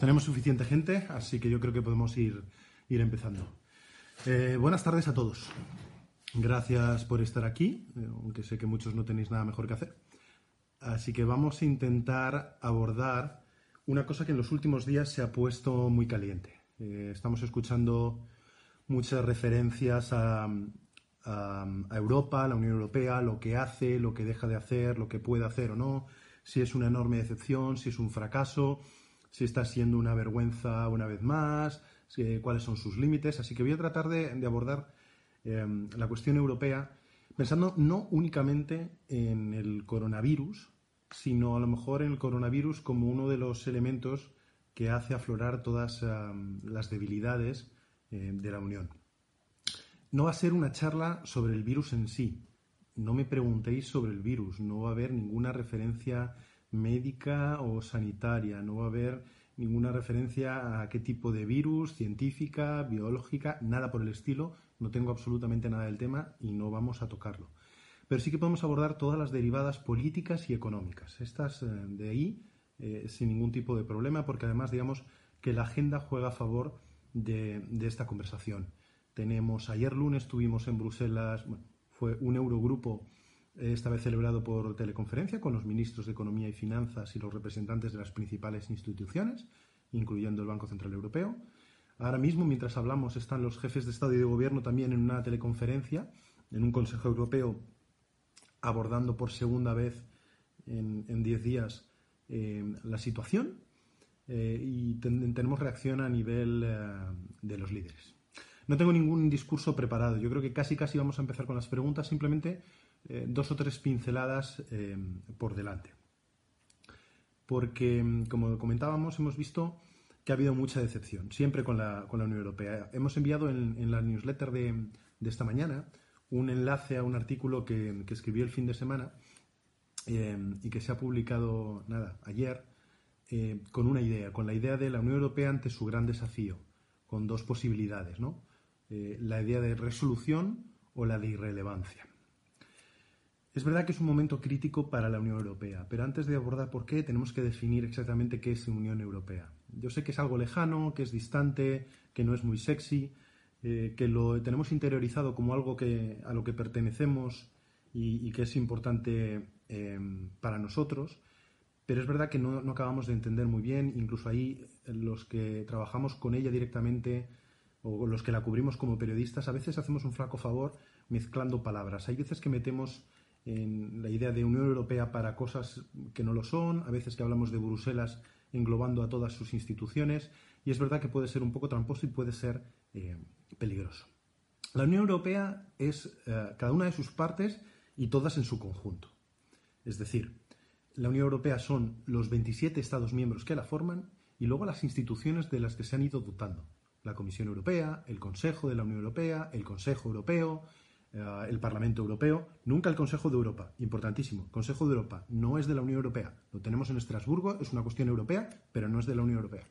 Tenemos suficiente gente, así que yo creo que podemos ir, ir empezando. Eh, buenas tardes a todos. Gracias por estar aquí, eh, aunque sé que muchos no tenéis nada mejor que hacer. Así que vamos a intentar abordar una cosa que en los últimos días se ha puesto muy caliente. Eh, estamos escuchando muchas referencias a, a, a Europa, a la Unión Europea, lo que hace, lo que deja de hacer, lo que puede hacer o no, si es una enorme decepción, si es un fracaso si está siendo una vergüenza una vez más, si, cuáles son sus límites. Así que voy a tratar de, abordar eh, la cuestión europea pensando no únicamente en el coronavirus, sino a lo mejor en el coronavirus como uno de los elementos que hace aflorar todas las debilidades eh, de la Unión. No va a ser una charla sobre el virus en sí. No me preguntéis sobre el virus. No va a haber ninguna referencia médica o sanitaria, no va a haber ninguna referencia a qué tipo de virus, científica, biológica, nada por el estilo, no tengo absolutamente nada del tema y no vamos a tocarlo. Pero sí que podemos abordar todas las derivadas políticas y económicas. Estas eh, de ahí eh, sin ningún tipo de problema, porque además digamos que la agenda juega a favor de, de esta conversación. Tenemos, ayer lunes tuvimos en Bruselas, fue un Eurogrupo esta vez celebrado por teleconferencia con los ministros de Economía y Finanzas y los representantes de las principales instituciones, incluyendo el Banco Central Europeo. Ahora mismo, mientras hablamos, están los jefes de Estado y de Gobierno también en una teleconferencia, en un Consejo Europeo, abordando por segunda vez en diez días eh, la situación eh, y ten tenemos reacción a nivel eh, de los líderes. No tengo ningún discurso preparado. Yo creo que casi casi vamos a empezar con las preguntas. Simplemente eh, dos o tres pinceladas eh, por delante. Porque, como comentábamos, hemos visto que ha habido mucha decepción, siempre con la, con la Unión Europea. Hemos enviado en, la newsletter de, esta mañana un enlace a un artículo que, que escribí el fin de semana eh, y que se ha publicado, nada, ayer, con una idea, con la idea de la Unión Europea ante su gran desafío, con dos posibilidades, ¿no? La idea de resolución o la de irrelevancia. Es verdad que es un momento crítico para la Unión Europea, pero antes de abordar por qué, tenemos que definir exactamente qué es Unión Europea. Yo sé que es algo lejano, que es distante, que no es muy sexy, eh, que lo tenemos interiorizado como algo que, a lo que pertenecemos y, que es importante eh, para nosotros, pero es verdad que no, no, acabamos de entender muy bien, incluso ahí los que trabajamos con ella directamente o los que la cubrimos como periodistas, a veces hacemos un flaco favor mezclando palabras. Hay veces que metemos en la idea de Unión Europea para cosas que no lo son, a veces que hablamos de Bruselas englobando a todas sus instituciones, y es verdad que puede ser un poco tramposo y puede ser eh, peligroso. La Unión Europea es eh, cada una de sus partes y todas en su conjunto. Es decir, la Unión Europea son los 27 Estados miembros que la forman y luego las instituciones de las que se han ido dotando. La Comisión Europea, el Consejo de la Unión Europea, el Consejo Europeo, eh, el Parlamento Europeo, nunca el Consejo de Europa. Importantísimo. Consejo de Europa no es de la Unión Europea. Lo tenemos en Estrasburgo, es una cuestión europea, pero no es de la Unión Europea.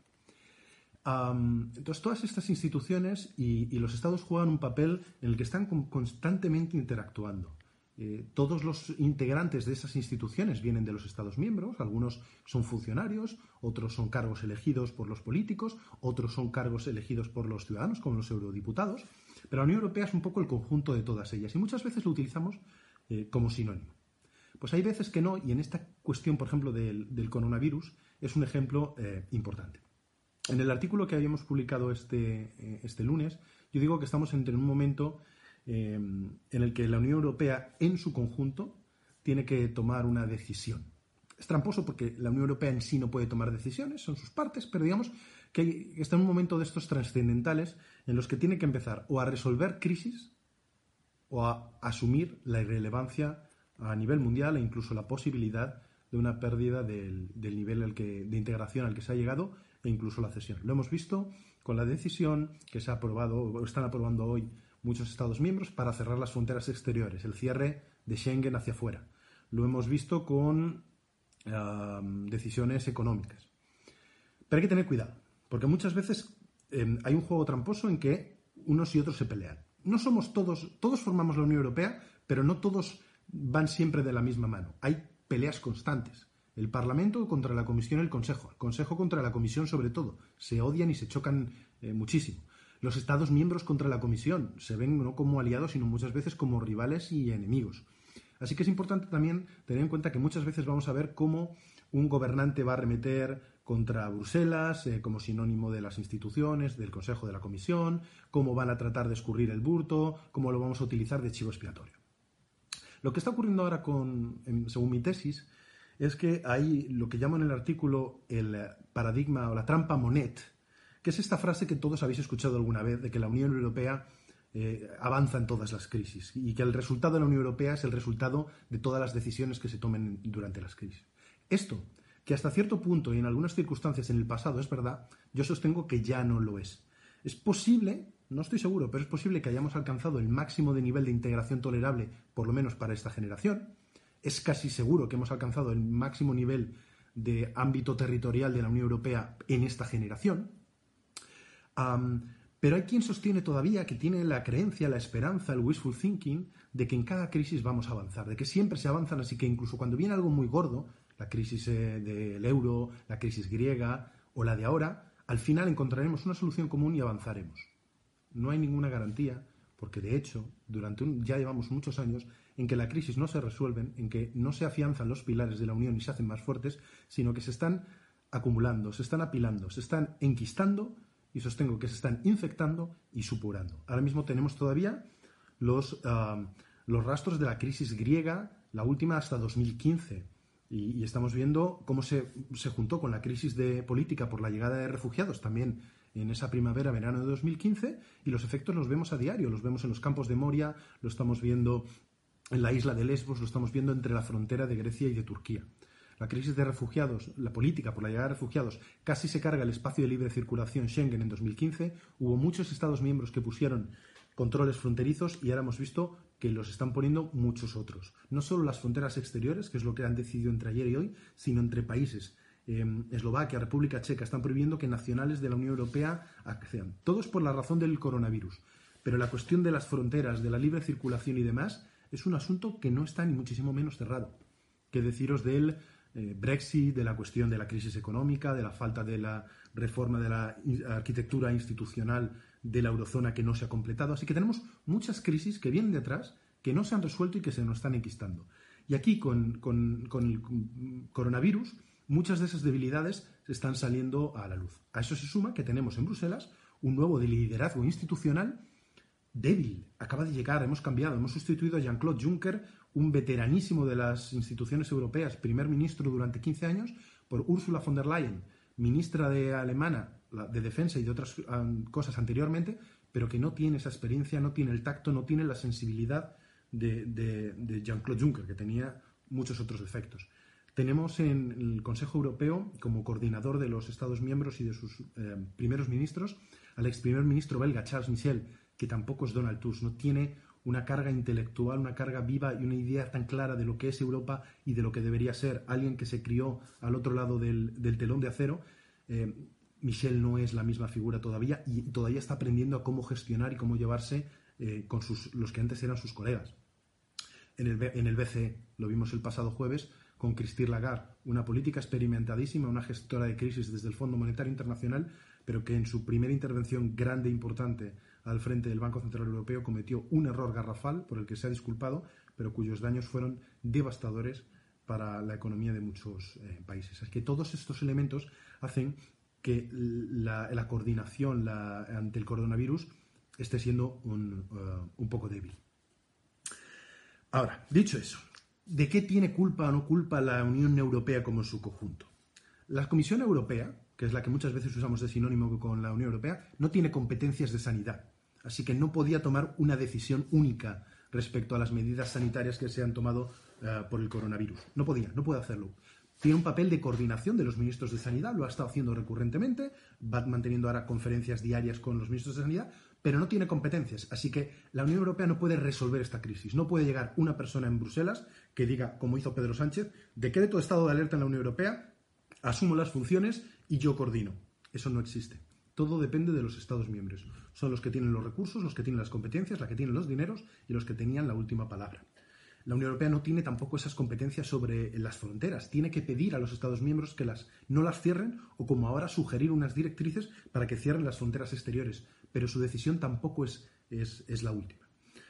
Entonces, todas estas instituciones y, y, los estados juegan un papel en el que están constantemente interactuando. Eh, todos los integrantes de esas instituciones vienen de los Estados miembros, algunos son funcionarios, otros son cargos elegidos por los políticos, otros son cargos elegidos por los ciudadanos, como los eurodiputados, pero la Unión Europea es un poco el conjunto de todas ellas y muchas veces lo utilizamos eh, como sinónimo. Pues hay veces que no, y en esta cuestión, por ejemplo, del, coronavirus, es un ejemplo eh, importante. En el artículo que habíamos publicado este, eh, este lunes, yo digo que estamos entre un momento en el que la Unión Europea en su conjunto tiene que tomar una decisión. Es tramposo porque la Unión Europea en sí no puede tomar decisiones, son sus partes, pero digamos que está en un momento de estos trascendentales en los que tiene que empezar o a resolver crisis o a asumir la irrelevancia a nivel mundial e incluso la posibilidad de una pérdida del, del nivel de integración al que se ha llegado e incluso la cesión. Lo hemos visto con la decisión que se ha aprobado o están aprobando hoy muchos Estados miembros para cerrar las fronteras exteriores, el cierre de Schengen hacia afuera. Lo hemos visto con decisiones económicas. Pero hay que tener cuidado, porque muchas veces em, hay un juego tramposo en que unos y otros se pelean. No somos todos, todos formamos la Unión Europea, pero no todos van siempre de la misma mano. Hay peleas constantes. El Parlamento contra la Comisión y el Consejo. El Consejo contra la Comisión sobre todo. Se odian y se chocan eh, muchísimo. Los Estados miembros contra la Comisión se ven no como aliados, sino muchas veces como rivales y enemigos. Así que es importante también tener en cuenta que muchas veces vamos a ver cómo un gobernante va a remeter contra Bruselas eh, como sinónimo de las instituciones, del Consejo de la Comisión, cómo van a tratar de escurrir el burto, cómo lo vamos a utilizar de chivo expiatorio. Lo que está ocurriendo ahora con, según mi tesis, es que hay lo que llaman en el artículo el paradigma o la trampa Monet, que es esta frase que todos habéis escuchado alguna vez de que la Unión Europea eh, avanza en todas las crisis y que el resultado de la Unión Europea es el resultado de todas las decisiones que se tomen durante las crisis. Esto, que hasta cierto punto y en algunas circunstancias en el pasado es verdad, yo sostengo que ya no lo es. Es posible, no estoy seguro, pero es posible que hayamos alcanzado el máximo de nivel de integración tolerable, por lo menos para esta generación. Es casi seguro que hemos alcanzado el máximo nivel de ámbito territorial de la Unión Europea en esta generación. Pero hay quien sostiene todavía que tiene la creencia, la esperanza, el wishful thinking de que en cada crisis vamos a avanzar, de que siempre se avanzan, así que incluso cuando viene algo muy gordo, la crisis eh, del euro, la crisis griega o la de ahora, al final encontraremos una solución común y avanzaremos. No hay ninguna garantía, porque de hecho, durante ya llevamos muchos años en que la crisis no se resuelven, en que no se afianzan los pilares de la Unión y se hacen más fuertes, sino que se están acumulando, se están apilando, se están enquistando y sostengo que se están infectando y supurando. Ahora mismo tenemos todavía los, los rastros de la crisis griega, la última hasta 2015 y, estamos viendo cómo se, se, juntó con la crisis de política por la llegada de refugiados también en esa primavera, verano de 2015, y los efectos los vemos a diario, los vemos en los campos de Moria, lo estamos viendo en la isla de Lesbos, lo estamos viendo entre la frontera de Grecia y de Turquía. La crisis de refugiados, la política por la llegada de refugiados, casi se carga el espacio de libre circulación Schengen en 2015. Hubo muchos Estados miembros que pusieron controles fronterizos y ahora hemos visto que los están poniendo muchos otros. No solo las fronteras exteriores, que es lo que han decidido entre ayer y hoy, sino entre países. Em, Eslovaquia, República Checa, están prohibiendo que nacionales de la Unión Europea accedan. Todo es por la razón del coronavirus. Pero la cuestión de las fronteras, de la libre circulación y demás, es un asunto que no está ni muchísimo menos cerrado. Que deciros del eh, Brexit, de la cuestión de la crisis económica, de la falta de la reforma de la arquitectura institucional de la eurozona que no se ha completado. Así que tenemos muchas crisis que vienen detrás, que no se han resuelto y que se nos están enquistando. Y aquí, con, el coronavirus, muchas de esas debilidades están saliendo a la luz. A eso se suma que tenemos en Bruselas un nuevo liderazgo institucional débil. Acaba de llegar, hemos cambiado, hemos sustituido a Jean-Claude Juncker, un veteranísimo de las instituciones europeas, primer ministro durante 15 años, por Ursula von der Leyen, ministra de alemana de defensa y de otras cosas anteriormente, pero que no tiene esa experiencia, no tiene el tacto, no tiene la sensibilidad de, Jean-Claude Juncker, que tenía muchos otros defectos. Tenemos en el Consejo Europeo, como coordinador de los Estados miembros y de sus eh, primeros ministros, al ex primer ministro belga Charles Michel, que tampoco es Donald Tusk, no tiene una carga intelectual, una carga viva y una idea tan clara de lo que es Europa y de lo que debería ser alguien que se crió al otro lado del, telón de acero. Eh, Michel no es la misma figura todavía y todavía está aprendiendo a cómo gestionar y cómo llevarse eh, con sus, los que antes eran sus colegas. En el, en el BCE, lo vimos el pasado jueves, con Christine Lagarde, una política experimentadísima, una gestora de crisis desde el Fondo Monetario Internacional, pero que en su primera intervención grande e importante al frente del Banco Central Europeo cometió un error garrafal por el que se ha disculpado, pero cuyos daños fueron devastadores para la economía de muchos eh, países. Es que todos estos elementos hacen que la, coordinación ante el coronavirus esté siendo un, uh, un, poco débil. Ahora, dicho eso, ¿de qué tiene culpa o no culpa la Unión Europea como su conjunto? La Comisión Europea, que es la que muchas veces usamos de sinónimo con la Unión Europea, no tiene competencias de sanidad, así que no podía tomar una decisión única respecto a las medidas sanitarias que se han tomado uh, por el coronavirus. No podía, no puede hacerlo. tiene un papel de coordinación de los ministros de Sanidad, lo ha estado haciendo recurrentemente, va manteniendo ahora conferencias diarias con los ministros de Sanidad, pero no tiene competencias. Así que la Unión Europea no puede resolver esta crisis. No puede llegar una persona en Bruselas que diga, como hizo Pedro Sánchez, decreto estado de alerta en la Unión Europea, asumo las funciones y yo coordino. Eso no existe. Todo depende de los Estados miembros. Son los que tienen los recursos, los que tienen las competencias, los que tienen los dineros y los que tenían la última palabra. La Unión Europea no tiene tampoco esas competencias sobre las fronteras. Tiene que pedir a los Estados miembros que las, no las cierren o, como ahora, sugerir unas directrices para que cierren las fronteras exteriores. Pero su decisión tampoco es, es, la última.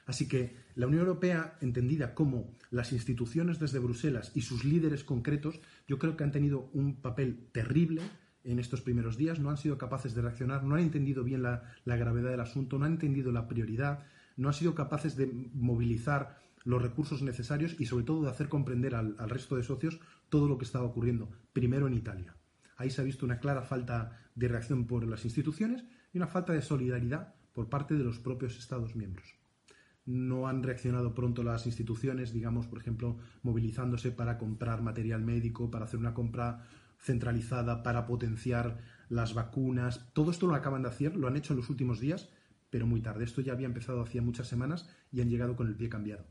Así que la Unión Europea, entendida como las instituciones desde Bruselas y sus líderes concretos, yo creo que han tenido un papel terrible en estos primeros días, no han sido capaces de reaccionar, no han entendido bien la, gravedad del asunto, no han entendido la prioridad, no han sido capaces de movilizar los recursos necesarios y sobre todo de hacer comprender al, resto de socios todo lo que estaba ocurriendo, primero en Italia. Ahí se ha visto una clara falta de reacción por las instituciones y una falta de solidaridad por parte de los propios Estados miembros. No han reaccionado pronto las instituciones, digamos, por ejemplo, movilizándose para comprar material médico, para hacer una compra centralizada, para potenciar las vacunas. Todo esto lo acaban de hacer, lo han hecho en los últimos días, pero muy tarde. Esto ya había empezado hacía muchas semanas y han llegado con el pie cambiado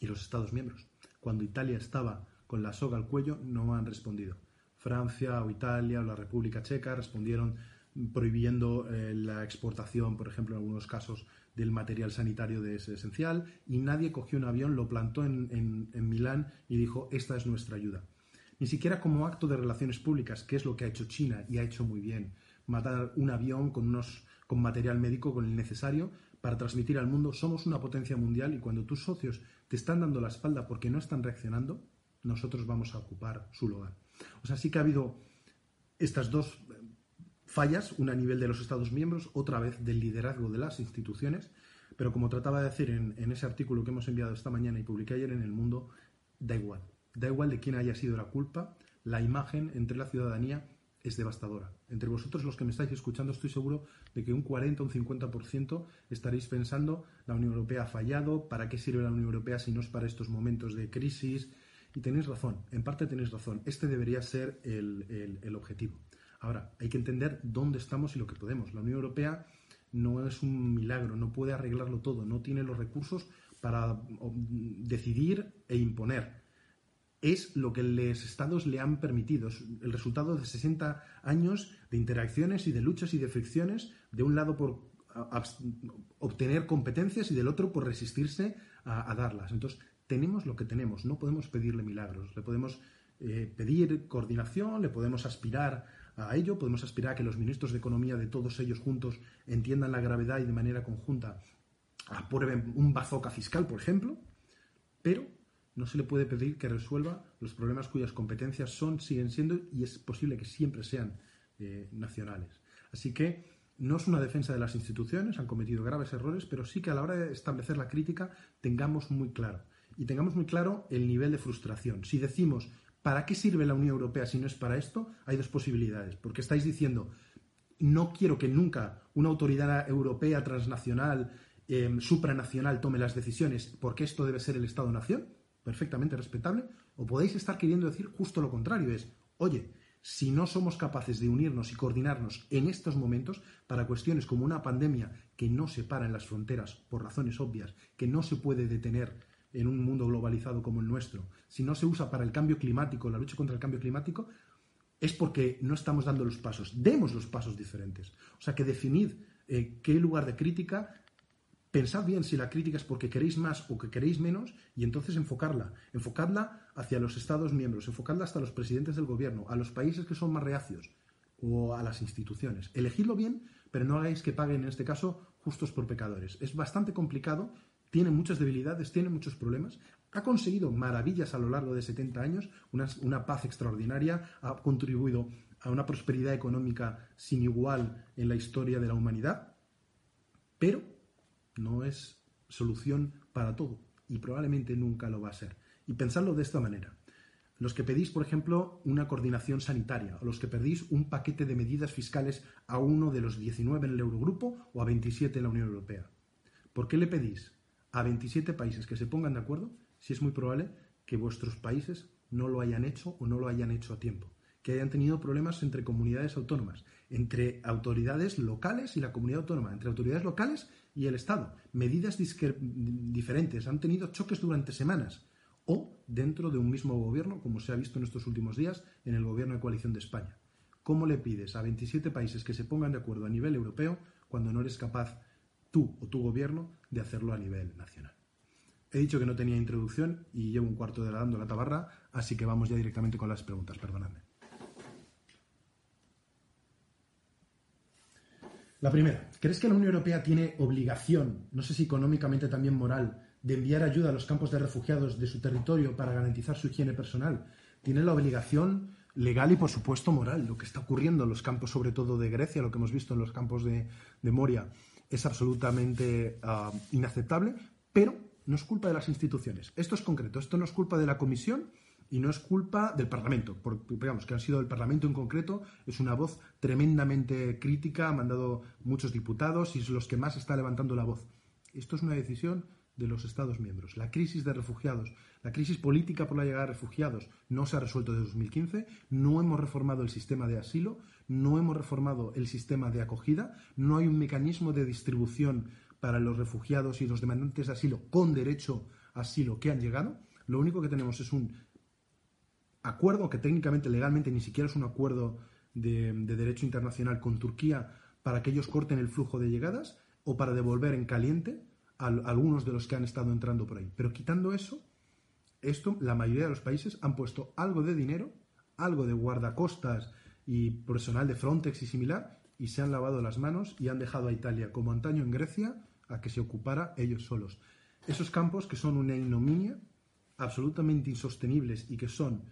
y los Estados miembros. Cuando Italia estaba con la soga al cuello, no han respondido. Francia o Italia o la República Checa respondieron prohibiendo eh, la exportación, por ejemplo, en algunos casos, del material sanitario de ese esencial, y nadie cogió un avión, lo plantó en, en Milán y dijo, esta es nuestra ayuda. Ni siquiera como acto de relaciones públicas, que es lo que ha hecho China y ha hecho muy bien, matar un avión con, unos, con material médico, con el necesario, para transmitir al mundo, somos una potencia mundial y cuando tus socios te están dando la espalda porque no están reaccionando, nosotros vamos a ocupar su lugar. O sea, sí que ha habido estas dos fallas, una a nivel de los Estados miembros, otra vez del liderazgo de las instituciones, pero como trataba de decir en, ese artículo que hemos enviado esta mañana y publiqué ayer en El Mundo, da igual. Da igual de quién haya sido la culpa, la imagen entre la ciudadanía es devastadora. Entre vosotros los que me estáis escuchando estoy seguro de que un 40 o un 50% estaréis pensando la Unión Europea ha fallado, ¿para qué sirve la Unión Europea si no es para estos momentos de crisis? Y tenéis razón, en parte tenéis razón, este debería ser el objetivo. Ahora, hay que entender dónde estamos y lo que podemos. La Unión Europea no es un milagro, no puede arreglarlo todo, no tiene los recursos para decidir e imponer es lo que los estados le han permitido. Es el resultado de 60 años de interacciones y de luchas y de fricciones, de un lado por obtener competencias y del otro por resistirse a, darlas. Entonces, tenemos lo que tenemos, no podemos pedirle milagros, le podemos eh, pedir coordinación, le podemos aspirar a ello, podemos aspirar a que los ministros de Economía de todos ellos juntos entiendan la gravedad y de manera conjunta aprueben un bazooka fiscal, por ejemplo, pero no se le puede pedir que resuelva los problemas cuyas competencias son, siguen siendo y es posible que siempre sean eh, nacionales. Así que no es una defensa de las instituciones, han cometido graves errores, pero sí que a la hora de establecer la crítica tengamos muy claro. Y tengamos muy claro el nivel de frustración. Si decimos, ¿para qué sirve la Unión Europea si no es para esto? Hay dos posibilidades. Porque estáis diciendo, no quiero que nunca una autoridad europea transnacional, eh, supranacional, tome las decisiones, porque esto debe ser el Estado-nación perfectamente respetable, o podéis estar queriendo decir justo lo contrario, es, oye, si no somos capaces de unirnos y coordinarnos en estos momentos para cuestiones como una pandemia que no se para en las fronteras por razones obvias, que no se puede detener en un mundo globalizado como el nuestro, si no se usa para el cambio climático, la lucha contra el cambio climático, es porque no estamos dando los pasos. Demos los pasos diferentes. O sea, que definid eh, qué lugar de crítica Pensad bien si la crítica es porque queréis más o que queréis menos y entonces enfocarla. Enfocadla hacia los Estados miembros, enfocadla hasta los presidentes del gobierno, a los países que son más reacios o a las instituciones. Elegidlo bien, pero no hagáis que paguen en este caso justos por pecadores. Es bastante complicado, tiene muchas debilidades, tiene muchos problemas. Ha conseguido maravillas a lo largo de 70 años, una, paz extraordinaria, ha contribuido a una prosperidad económica sin igual en la historia de la humanidad, pero no es solución para todo y probablemente nunca lo va a ser. Y pensadlo de esta manera. Los que pedís, por ejemplo, una coordinación sanitaria, o los que pedís un paquete de medidas fiscales a uno de los 19 en el Eurogrupo o a 27 en la Unión Europea. ¿Por qué le pedís a 27 países que se pongan de acuerdo si es muy probable que vuestros países no lo hayan hecho o no lo hayan hecho a tiempo, que hayan tenido problemas entre comunidades autónomas, entre autoridades locales y la comunidad autónoma, entre autoridades locales y el Estado, medidas diferentes, han tenido choques durante semanas o dentro de un mismo gobierno, como se ha visto en estos últimos días en el gobierno de coalición de España. ¿Cómo le pides a 27 países que se pongan de acuerdo a nivel europeo cuando no eres capaz tú o tu gobierno de hacerlo a nivel nacional? He dicho que no tenía introducción y llevo un cuarto de hora dando la tabarra, así que vamos ya directamente con las preguntas, perdonadme. La primera, ¿crees que la Unión Europea tiene obligación, no sé si económicamente también moral, de enviar ayuda a los campos de refugiados de su territorio para garantizar su higiene personal? ¿Tiene la obligación legal y, por supuesto, moral? Lo que está ocurriendo en los campos, sobre todo de Grecia, lo que hemos visto en los campos de, Moria, es absolutamente ah, inaceptable, pero no es culpa de las instituciones. Esto es concreto, esto no es culpa de la Comisión y no es culpa del Parlamento, porque digamos que han sido el Parlamento en concreto, es una voz tremendamente crítica, ha mandado muchos diputados y es los que más está levantando la voz. Esto es una decisión de los Estados miembros. La crisis de refugiados, la crisis política por la llegada de refugiados no se ha resuelto desde 2015, no hemos reformado el sistema de asilo, no hemos reformado el sistema de acogida, no hay un mecanismo de distribución para los refugiados y los demandantes de asilo con derecho a asilo que han llegado. Lo único que tenemos es un acuerdo que técnicamente, legalmente, ni siquiera es un acuerdo de, derecho internacional con Turquía para que ellos corten el flujo de llegadas o para devolver en caliente a, algunos de los que han estado entrando por ahí. Pero quitando eso, esto, la mayoría de los países han puesto algo de dinero, algo de guardacostas y personal de Frontex y similar, y se han lavado las manos y han dejado a Italia, como antaño en Grecia, a que se ocupara ellos solos. Esos campos que son una ignominia, absolutamente insostenibles y que son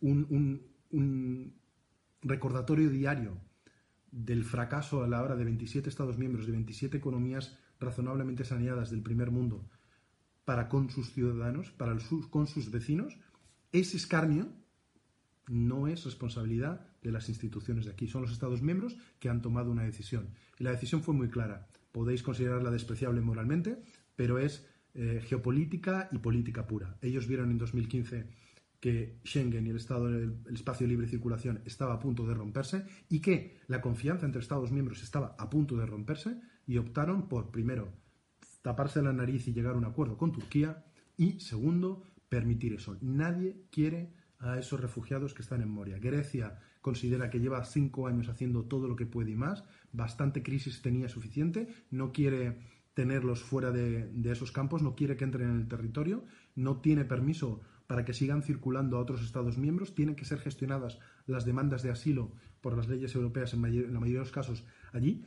un, recordatorio diario del fracaso a la hora de 27 Estados miembros, de 27 economías razonablemente saneadas del primer mundo para con sus ciudadanos, para con sus vecinos, ese escarnio no es responsabilidad de las instituciones de aquí. Son los Estados miembros que han tomado una decisión. Y la decisión fue muy clara. Podéis considerarla despreciable moralmente, pero es eh, geopolítica y política pura. Ellos vieron en 2015 que Schengen y el, estado, el espacio de libre circulación estaba a punto de romperse y que la confianza entre Estados miembros estaba a punto de romperse y optaron por, primero, taparse la nariz y llegar a un acuerdo con Turquía y, segundo, permitir eso. Nadie quiere a esos refugiados que están en Moria. Grecia considera que lleva cinco años haciendo todo lo que puede y más, bastante crisis tenía suficiente, no quiere tenerlos fuera de, esos campos, no quiere que entren en el territorio, no tiene permiso para que sigan circulando a otros Estados miembros, tienen que ser gestionadas las demandas de asilo por las leyes europeas en, la mayoría de los casos allí,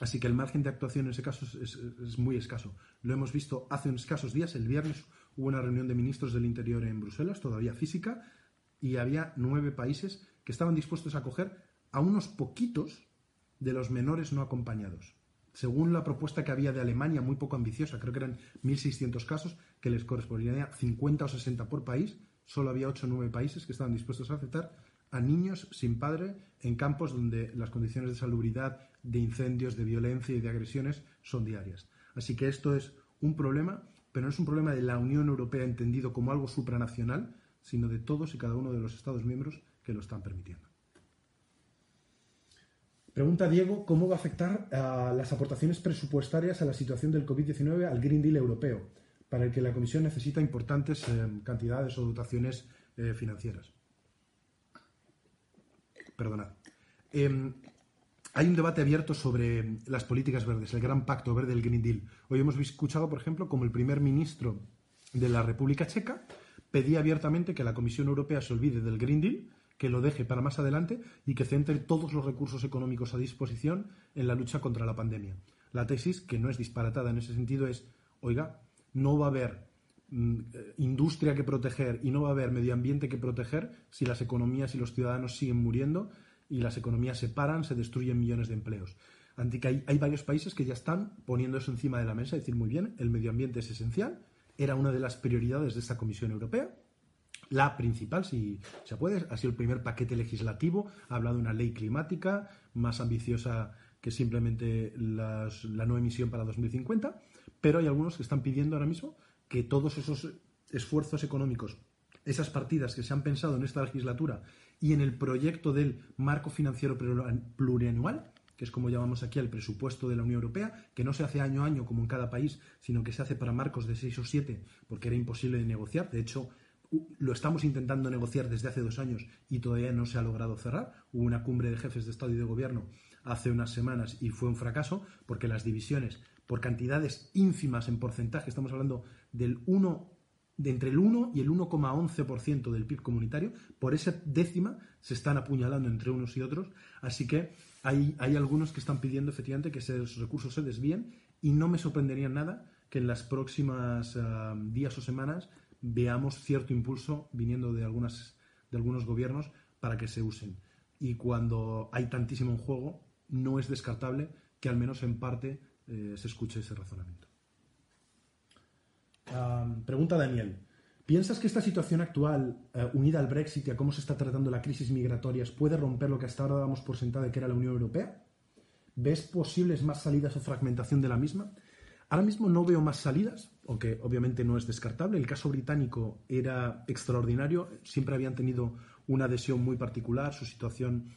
así que el margen de actuación en ese caso es, es muy escaso. Lo hemos visto hace unos escasos días, el viernes hubo una reunión de ministros del Interior en Bruselas, todavía física, y había nueve países que estaban dispuestos a acoger a unos poquitos de los menores no acompañados. Según la propuesta que había de Alemania, muy poco ambiciosa, creo que eran 1.600 casos, que les correspondía 50 o 60 por país, solo había 8 o 9 países que estaban dispuestos a aceptar a niños sin padre en campos donde las condiciones de salubridad, de incendios, de violencia y de agresiones son diarias. Así que esto es un problema, pero no es un problema de la Unión Europea entendido como algo supranacional, sino de todos y cada uno de los Estados miembros que lo están permitiendo. Pregunta Diego, ¿cómo va a afectar las aportaciones presupuestarias a la situación del COVID-19 al Green Deal europeo, para el que la Comisión necesita importantes eh, cantidades o dotaciones eh, financieras? Perdonad. Em, hay un debate abierto sobre las políticas verdes, el gran pacto verde del Green Deal. Hoy hemos escuchado, por ejemplo, como el primer ministro de la República Checa pedía abiertamente que la Comisión Europea se olvide del Green Deal, que lo deje para más adelante y que centre todos los recursos económicos a disposición en la lucha contra la pandemia. La tesis, que no es disparatada en ese sentido, es, oiga, no va a haber mm, industria que proteger y no va a haber medio ambiente que proteger si las economías y los ciudadanos siguen muriendo y las economías se paran, se destruyen millones de empleos. hay, hay varios países que ya están poniendo eso encima de la mesa, decir, muy bien, el medio ambiente es esencial, era una de las prioridades de esta Comisión Europea. La principal, si se puede, ha sido el primer paquete legislativo, ha hablado de una ley climática más ambiciosa que simplemente la no emisión para 2050, pero hay algunos que están pidiendo ahora mismo que todos esos esfuerzos económicos, esas partidas que se han pensado en esta legislatura y en el proyecto del marco financiero plurianual, que es como llamamos aquí el presupuesto de la Unión Europea, que no se hace año a año como en cada país, sino que se hace para marcos de seis o siete, porque era imposible de negociar. De hecho, lo estamos intentando negociar desde hace dos años y todavía no se ha logrado cerrar. Hubo una cumbre de jefes de Estado y de Gobierno hace unas semanas y fue un fracaso porque las divisiones por cantidades ínfimas en porcentaje, estamos hablando del 1 de entre el 1 y el 1,11% del PIB comunitario, por esa décima se están apuñalando entre unos y otros, así que hay, algunos que están pidiendo efectivamente que esos recursos se desvíen y no me sorprendería nada que en las próximas ah, días o semanas veamos cierto impulso viniendo de, algunas, de algunos gobiernos para que se usen. Y cuando hay tantísimo en juego, no es descartable que al menos en parte eh, se escuche ese razonamiento. pregunta Daniel. ¿Piensas que esta situación actual, eh, unida al Brexit y a cómo se está tratando la crisis migratoria, puede romper lo que hasta ahora damos por sentado de que era la Unión Europea? ¿Ves posibles más salidas o fragmentación de la misma? Ahora mismo no veo más salidas, aunque obviamente no es descartable. El caso británico era extraordinario, siempre habían tenido una adhesión muy particular, su situación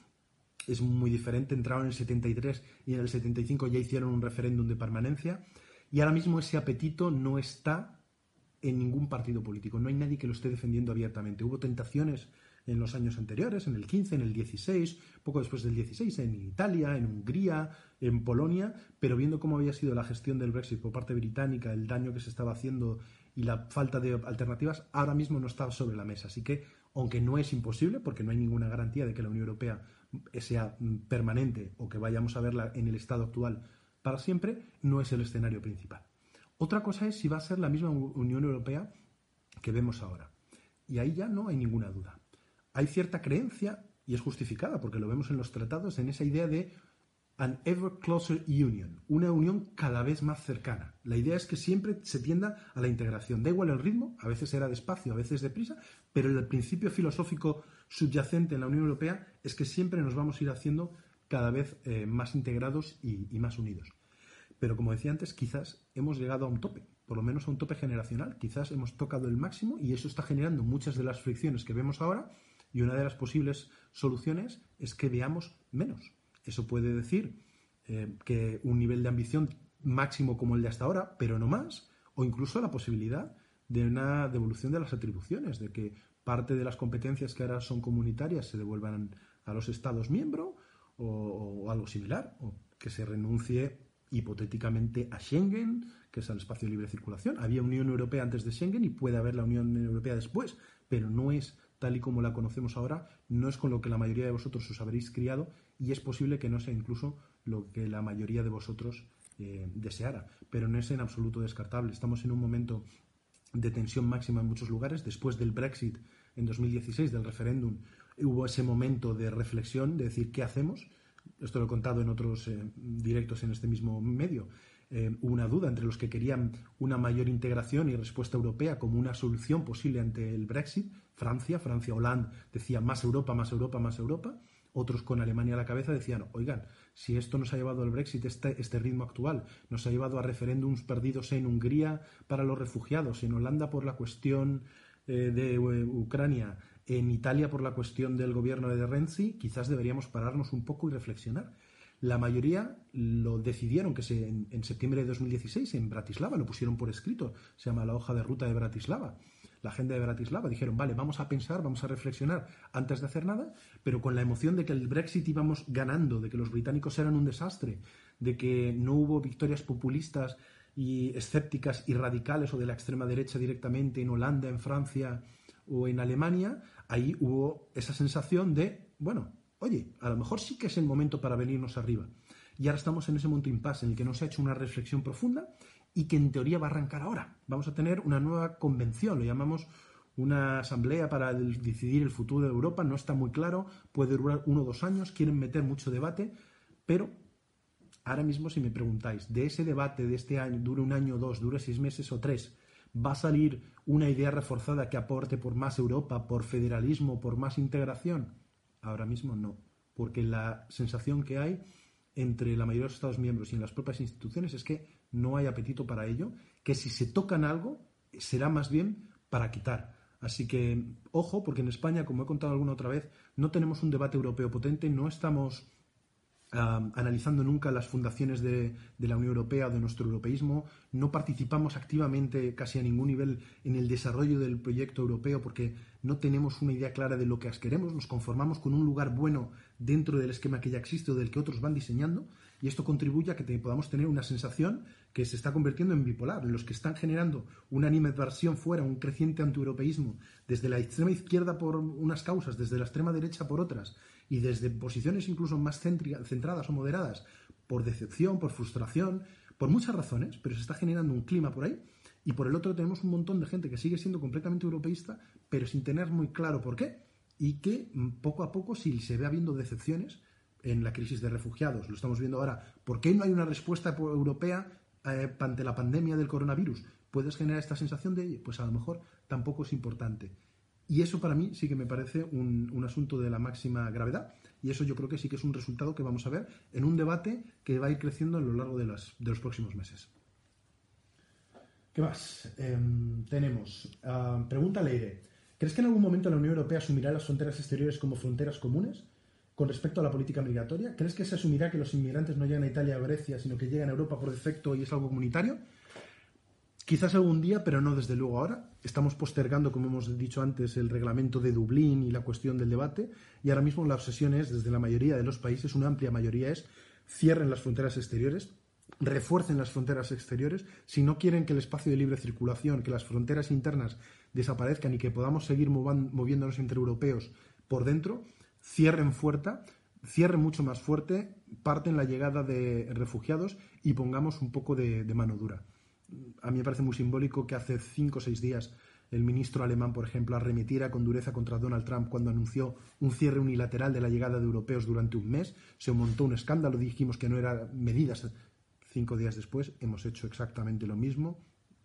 es muy diferente. Entraron en el 73 y en el 75 ya hicieron un referéndum de permanencia y ahora mismo ese apetito no está en ningún partido político, no hay nadie que lo esté defendiendo abiertamente. Hubo tentaciones en los años anteriores, en el 15, en el 16, poco después del 16, en Italia, en Hungría, en Polonia, pero viendo cómo había sido la gestión del Brexit por parte británica, el daño que se estaba haciendo y la falta de alternativas, ahora mismo no está sobre la mesa. Así que, aunque no es imposible, porque no hay ninguna garantía de que la Unión Europea sea permanente o que vayamos a verla en el estado actual para siempre, no es el escenario principal. Otra cosa es si va a ser la misma Unión Europea que vemos ahora. Y ahí ya no hay ninguna duda hay cierta creencia, y es justificada porque lo vemos en los tratados, en esa idea de an ever closer union, una unión cada vez más cercana. La idea es que siempre se tienda a la integración. Da igual el ritmo, a veces era despacio, a veces deprisa, pero el principio filosófico subyacente en la Unión Europea es que siempre nos vamos a ir haciendo cada vez eh, más integrados y, y más unidos. Pero como decía antes, quizás hemos llegado a un tope, por lo menos a un tope generacional, quizás hemos tocado el máximo y eso está generando muchas de las fricciones que vemos ahora y una de las posibles soluciones es que veamos menos. Eso puede decir eh, que un nivel de ambición máximo como el de hasta ahora, pero no más, o incluso la posibilidad de una devolución de las atribuciones, de que parte de las competencias que ahora son comunitarias se devuelvan a los Estados miembros o, algo similar, o que se renuncie hipotéticamente a Schengen, que es el espacio de libre circulación. Había Unión Europea antes de Schengen y puede haber la Unión Europea después, pero no es tal y como la conocemos ahora, no es con lo que la mayoría de vosotros os habréis criado y es posible que no sea incluso lo que la mayoría de vosotros eh, deseara. Pero no es en absoluto descartable. Estamos en un momento de tensión máxima en muchos lugares. Después del Brexit en 2016, del referéndum, hubo ese momento de reflexión, de decir, ¿qué hacemos? Esto lo he contado en otros eh, directos en este mismo medio. Eh, una duda entre los que querían una mayor integración y respuesta europea como una solución posible ante el Brexit, Francia, Francia Hollande decía más Europa, más Europa, más Europa, otros con Alemania a la cabeza decían, oigan, si esto nos ha llevado al Brexit, este, este ritmo actual, nos ha llevado a referéndums perdidos en Hungría para los refugiados, en Holanda por la cuestión eh, de Ucrania, en Italia por la cuestión del gobierno de Renzi, quizás deberíamos pararnos un poco y reflexionar. La mayoría lo decidieron que se, en, septiembre de 2016 en Bratislava, lo pusieron por escrito, se llama la hoja de ruta de Bratislava, la agenda de Bratislava. Dijeron, vale, vamos a pensar, vamos a reflexionar antes de hacer nada, pero con la emoción de que el Brexit íbamos ganando, de que los británicos eran un desastre, de que no hubo victorias populistas y escépticas y radicales o de la extrema derecha directamente en Holanda, en Francia o en Alemania, ahí hubo esa sensación de, bueno, oye, a lo mejor sí que es el momento para venirnos arriba. Y ahora estamos en ese momento impasse en el que no se ha hecho una reflexión profunda y que en teoría va a arrancar ahora. Vamos a tener una nueva convención, lo llamamos una asamblea para decidir el futuro de Europa, no está muy claro, puede durar uno o dos años, quieren meter mucho debate, pero ahora mismo si me preguntáis, de ese debate de este año, dure un año o dos, dure seis meses o tres, ¿va a salir una idea reforzada que aporte por más Europa, por federalismo, por más integración? Ahora mismo no, porque la sensación que hay entre la mayoría de los Estados miembros y en las propias instituciones es que no hay apetito para ello, que si se tocan algo será más bien para quitar. Así que, ojo, porque en España, como he contado alguna otra vez, no tenemos un debate europeo potente, no estamos analizando nunca las fundaciones de, la Unión Europea o de nuestro europeísmo, no participamos activamente casi a ningún nivel en el desarrollo del proyecto europeo porque no tenemos una idea clara de lo que queremos, nos conformamos con un lugar bueno dentro del esquema que ya existe o del que otros van diseñando y esto contribuye a que podamos tener una sensación que se está convirtiendo en bipolar, en los que están generando una animadversión fuera, un creciente antieuropeísmo, desde la extrema izquierda por unas causas, desde la extrema derecha por otras, y desde posiciones incluso más centradas o moderadas, por decepción, por frustración, por muchas razones, pero se está generando un clima por ahí. Y por el otro tenemos un montón de gente que sigue siendo completamente europeísta, pero sin tener muy claro por qué. Y que mm, poco a poco, si se ve habiendo decepciones en la crisis de refugiados, lo estamos viendo ahora, ¿por qué no hay una respuesta europea eh, ante la pandemia del coronavirus? ¿Puedes generar esta sensación de, pues a lo mejor tampoco es importante. Y eso para mí sí que me parece un, asunto de la máxima gravedad. Y eso yo creo que sí que es un resultado que vamos a ver en un debate que va a ir creciendo a lo largo de, los próximos meses. ¿Qué más? Em, tenemos. Uh, pregunta Leire. ¿Crees que en algún momento la Unión Europea asumirá las fronteras exteriores como fronteras comunes con respecto a la política migratoria? ¿Crees que se asumirá que los inmigrantes no llegan a Italia o Grecia, sino que llegan a Europa por defecto y es algo comunitario? Quizás algún día, pero no desde luego ahora. Estamos postergando, como hemos dicho antes, el reglamento de Dublín y la cuestión del debate. Y ahora mismo la obsesión es, desde la mayoría de los países, una amplia mayoría es, cierren las fronteras exteriores, refuercen las fronteras exteriores. Si no quieren que el espacio de libre circulación, que las fronteras internas desaparezcan y que podamos seguir moviéndonos entre europeos por dentro, cierren fuerte, cierren mucho más fuerte, parten la llegada de refugiados y pongamos un poco de mano dura a mí me parece muy simbólico que hace cinco o seis días el ministro alemán, por ejemplo, arremetiera con dureza contra Donald Trump cuando anunció un cierre unilateral de la llegada de europeos durante un mes. Se montó un escándalo, dijimos que no eran medidas. Cinco días después hemos hecho exactamente lo mismo,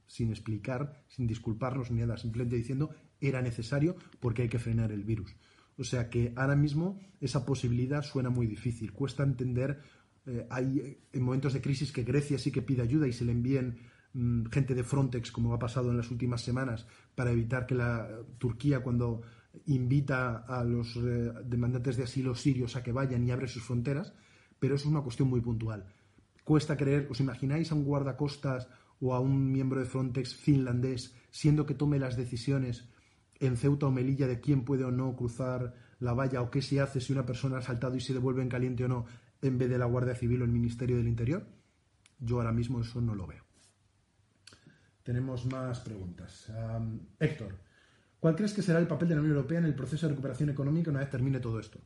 sin explicar, sin disculparnos ni nada, simplemente diciendo era necesario porque hay que frenar el virus. O sea que ahora mismo esa posibilidad suena muy difícil. Cuesta entender, eh, hay en momentos de crisis que Grecia sí que pide ayuda y se le envíen gente de Frontex, como ha pasado en las últimas semanas, para evitar que la Turquía, cuando invita a los eh, demandantes de asilo sirios a que vayan y abre sus fronteras, pero eso es una cuestión muy puntual. Cuesta creer, ¿os imagináis a un guardacostas o a un miembro de Frontex finlandés siendo que tome las decisiones en Ceuta o Melilla de quién puede o no cruzar la valla o qué se hace si una persona ha saltado y se devuelve en caliente o no en vez de la Guardia Civil o el Ministerio del Interior? Yo ahora mismo eso no lo veo. Tenemos más preguntas. Héctor, ¿cuál crees que será el papel de la Unión Europea en el proceso de recuperación económica una vez termine todo esto?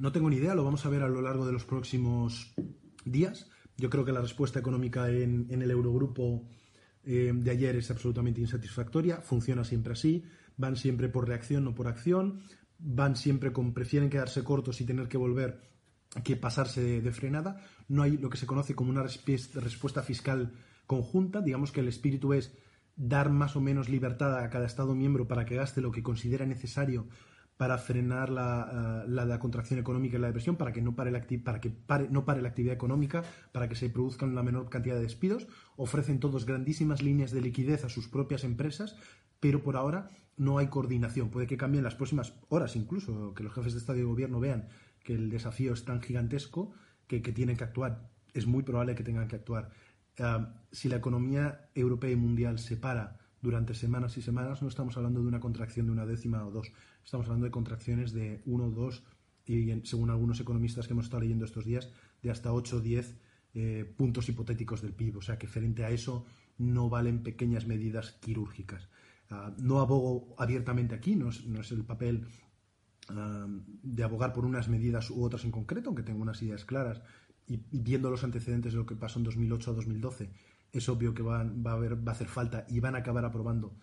No tengo ni idea, lo vamos a ver a lo largo de los próximos días. Yo creo que la respuesta económica en, el Eurogrupo eh, de ayer es absolutamente insatisfactoria, funciona siempre así, van siempre por reacción, no por acción, van siempre con prefieren quedarse cortos y tener que volver que pasarse de, frenada. No hay lo que se conoce como una respuesta fiscal conjunta. Digamos que el espíritu es dar más o menos libertad a cada Estado miembro para que gaste lo que considera necesario para frenar la, eh, la, contracción económica y la depresión, para que, no pare, la, para que no pare la actividad económica, para que se produzcan la menor cantidad de despidos. Ofrecen todos grandísimas líneas de liquidez a sus propias empresas, pero por ahora no hay coordinación. Puede que cambien las próximas horas incluso, que los jefes de Estado y Gobierno vean que el desafío es tan gigantesco que, tienen que actuar. Es muy probable que tengan que actuar. Si la economía europea y mundial se para durante semanas y semanas, no estamos hablando de una contracción de una décima o dos, estamos hablando de contracciones de uno, dos y, según algunos economistas que hemos estado leyendo estos días, de hasta 8 o 10 eh, puntos hipotéticos del PIB. O sea que frente a eso no valen pequeñas medidas quirúrgicas. Ah, no abogo abiertamente aquí, no es el papel de abogar por unas medidas u otras en concreto, aunque tengo unas ideas claras, y, viendo los antecedentes de lo que pasó en 2008 a 2012, es obvio que va, a haber, va a hacer falta y van a acabar aprobando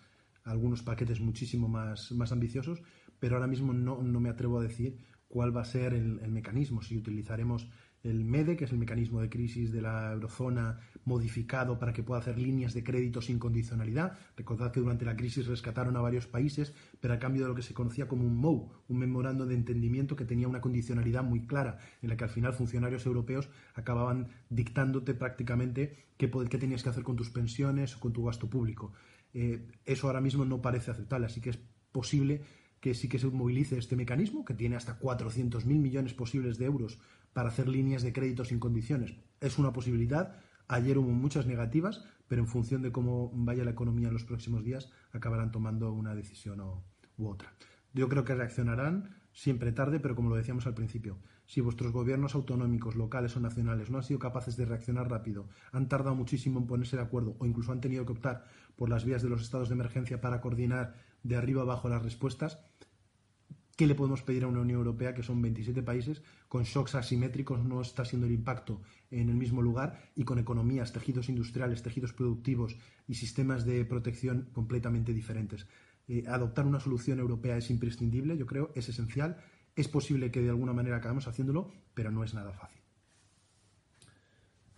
algunos paquetes muchísimo más, más ambiciosos, pero ahora mismo no, me atrevo a decir cuál va a ser el, mecanismo, si utilizaremos el MEDE, que es el mecanismo de crisis de la eurozona modificado para que pueda hacer líneas de crédito sin condicionalidad. Recordad que durante la crisis rescataron a varios países, pero a cambio de lo que se conocía como un MOU, un memorando de entendimiento que tenía una condicionalidad muy clara, en la que al final funcionarios europeos acababan dictándote prácticamente qué, tenías que hacer con tus pensiones o con tu gasto público. Eh, eso ahora mismo no parece aceptable, así que es posible que sí que se movilice este mecanismo, que tiene hasta 400.000 millones posibles de euros para hacer líneas de crédito sin condiciones. Es una posibilidad. Ayer hubo muchas negativas, pero en función de cómo vaya la economía en los próximos días, acabarán tomando una decisión u otra. Yo creo que reaccionarán siempre tarde, pero como lo decíamos al principio, si vuestros gobiernos autonómicos, locales o nacionales no han sido capaces de reaccionar rápido, han tardado muchísimo en ponerse de acuerdo o incluso han tenido que optar por las vías de los estados de emergencia para coordinar de arriba abajo las respuestas, ¿qué le podemos pedir a una Unión Europea que son 27 países con shocks asimétricos no está siendo el impacto en el mismo lugar y con economías, tejidos industriales, tejidos productivos y sistemas de protección completamente diferentes? Eh, adoptar una solución europea es imprescindible, yo creo, es esencial. Es posible que de alguna manera acabemos haciéndolo, pero no es nada fácil.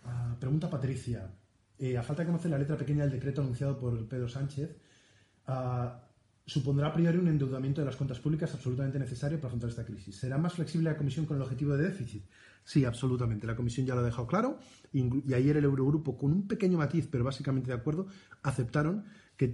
Ah, pregunta Patricia. Eh, a falta de conocer la letra pequeña del decreto anunciado por Pedro Sánchez, ah, supondrá a priori un endeudamiento de las cuentas públicas absolutamente necesario para afrontar esta crisis. ¿Será más flexible la Comisión con el objetivo de déficit? Sí, absolutamente. La Comisión ya lo ha dejado claro y ayer el Eurogrupo, con un pequeño matiz, pero básicamente de acuerdo, aceptaron que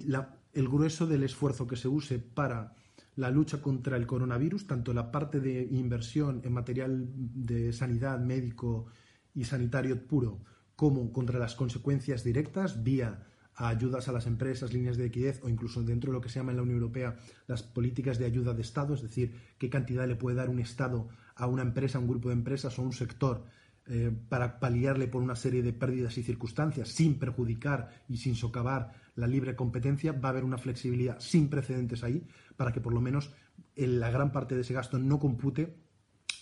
el grueso del esfuerzo que se use para la lucha contra el coronavirus, tanto la parte de inversión en material de sanidad médico y sanitario puro, como contra las consecuencias directas vía ayudas a las empresas, líneas de liquidez o incluso dentro de lo que se llama en la Unión Europea las políticas de ayuda de Estado, es decir, qué cantidad le puede dar un Estado a una empresa, a un grupo de empresas o a un sector eh, para paliarle por una serie de pérdidas y circunstancias sin perjudicar y sin socavar la libre competencia, va a haber una flexibilidad sin precedentes ahí para que por lo menos la gran parte de ese gasto no compute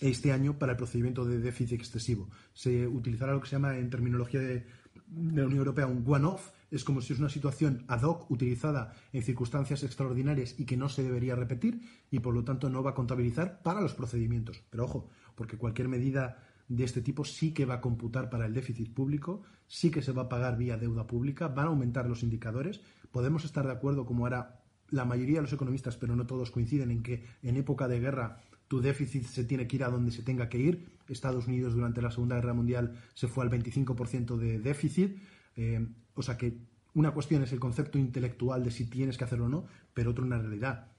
este año para el procedimiento de déficit excesivo. Se utilizará lo que se llama en terminología de, la Unión Europea un one-off, es como si es una situación ad hoc utilizada en circunstancias extraordinarias y que no se debería repetir y por lo tanto no va a contabilizar para los procedimientos. Pero ojo, porque cualquier medida de este tipo sí que va a computar para el déficit público, sí que se va a pagar vía deuda pública, van a aumentar los indicadores. Podemos estar de acuerdo, como ahora la mayoría de los economistas, pero no todos coinciden en que en época de guerra tu déficit se tiene que ir a donde se tenga que ir. Estados Unidos durante la Segunda Guerra Mundial se fue al 25% de déficit. Eh, o sea que una cuestión es el concepto intelectual de si tienes que hacerlo o no, pero otra una realidad.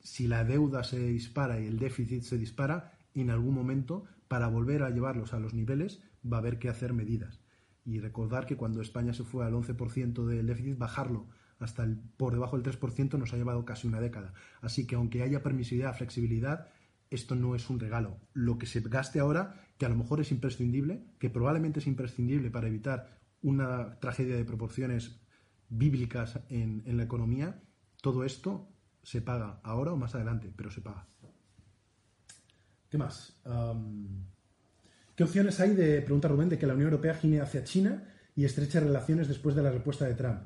Si la deuda se dispara y el déficit se dispara, en algún momento, para volver a llevarlos a los niveles, va a haber que hacer medidas. Y recordar que cuando España se fue al 11% del déficit, bajarlo hasta el, por debajo del 3% nos ha llevado casi una década. Así que aunque haya permisividad, flexibilidad, esto no es un regalo. Lo que se gaste ahora, que a lo mejor es imprescindible, que probablemente es imprescindible para evitar una tragedia de proporciones bíblicas en, la economía, todo esto se paga ahora o más adelante, pero se paga. ¿Qué más? ¿Qué opciones hay de, pregunta Rubén, de que la Unión Europea gine hacia China y estreche relaciones después de la respuesta de Trump?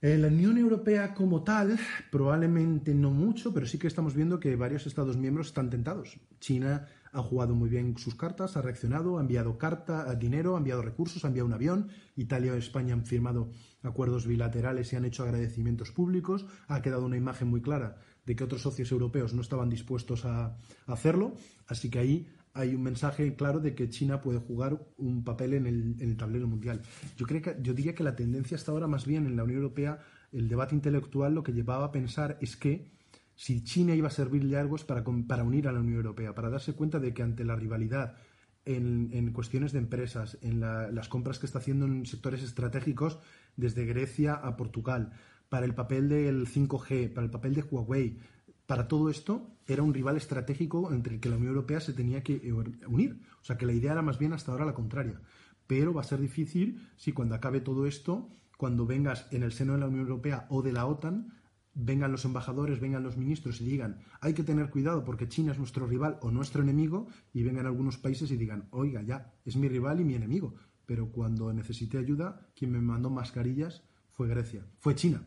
En la Unión Europea como tal, probablemente no mucho, pero sí que estamos viendo que varios Estados miembros están tentados. China ha jugado muy bien sus cartas, ha reaccionado, ha enviado carta, dinero, ha enviado recursos, ha enviado un avión. Italia y España han firmado acuerdos bilaterales y han hecho agradecimientos públicos. Ha quedado una imagen muy clara de que otros socios europeos no estaban dispuestos a hacerlo. Así que ahí hay un mensaje claro de que China puede jugar un papel en el, tablero mundial. Yo, creo que, yo diría que la tendencia hasta ahora, más bien en la Unión Europea, el debate intelectual lo que llevaba a pensar es que si China iba a servirle algo es para, para unir a la Unión Europea, para darse cuenta de que ante la rivalidad en, cuestiones de empresas, en las compras que está haciendo en sectores estratégicos, desde Grecia a Portugal, para el papel del 5G, para el papel de Huawei, para todo esto era un rival estratégico entre el que la Unión Europea se tenía que eh, unir. O sea que la idea era más bien hasta ahora la contraria. Pero va a ser difícil si cuando acabe todo esto, cuando vengas en el seno de la Unión Europea o de la OTAN, vengan los embajadores, vengan los ministros y digan, hay que tener cuidado porque China es nuestro rival o nuestro enemigo, y vengan algunos países y digan, oiga, ya, es mi rival y mi enemigo. Pero cuando necesité ayuda, quien me mandó mascarillas fue Grecia, fue China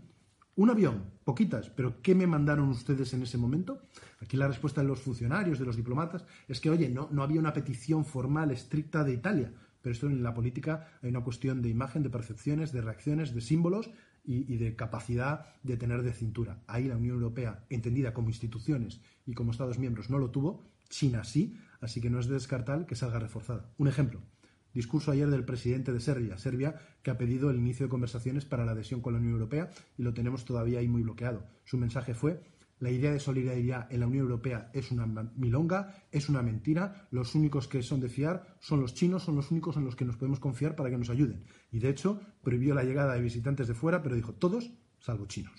Un avión, poquitas, pero ¿qué me mandaron ustedes en ese momento? Aquí la respuesta de los funcionarios, de los diplomatas, es que, oye, no, no había una petición formal estricta de Italia, pero esto en la política hay una cuestión de imagen, de percepciones, de reacciones, de símbolos y, de capacidad de tener de cintura. Ahí la Unión Europea, entendida como instituciones y como Estados miembros, no lo tuvo, China sí, así que no es de descartar que salga reforzada. Un ejemplo, discurso ayer del presidente de Serbia, Serbia que ha pedido el inicio de conversaciones para la adhesión con la Unión Europea y lo tenemos todavía ahí muy bloqueado. Su mensaje fue la idea de solidaridad en la Unión Europea es una milonga, es una mentira. Los únicos que son de fiar son los chinos, son los únicos en los que nos podemos confiar para que nos ayuden. Y de hecho, prohibió la llegada de visitantes de fuera, pero dijo todos, salvo chinos.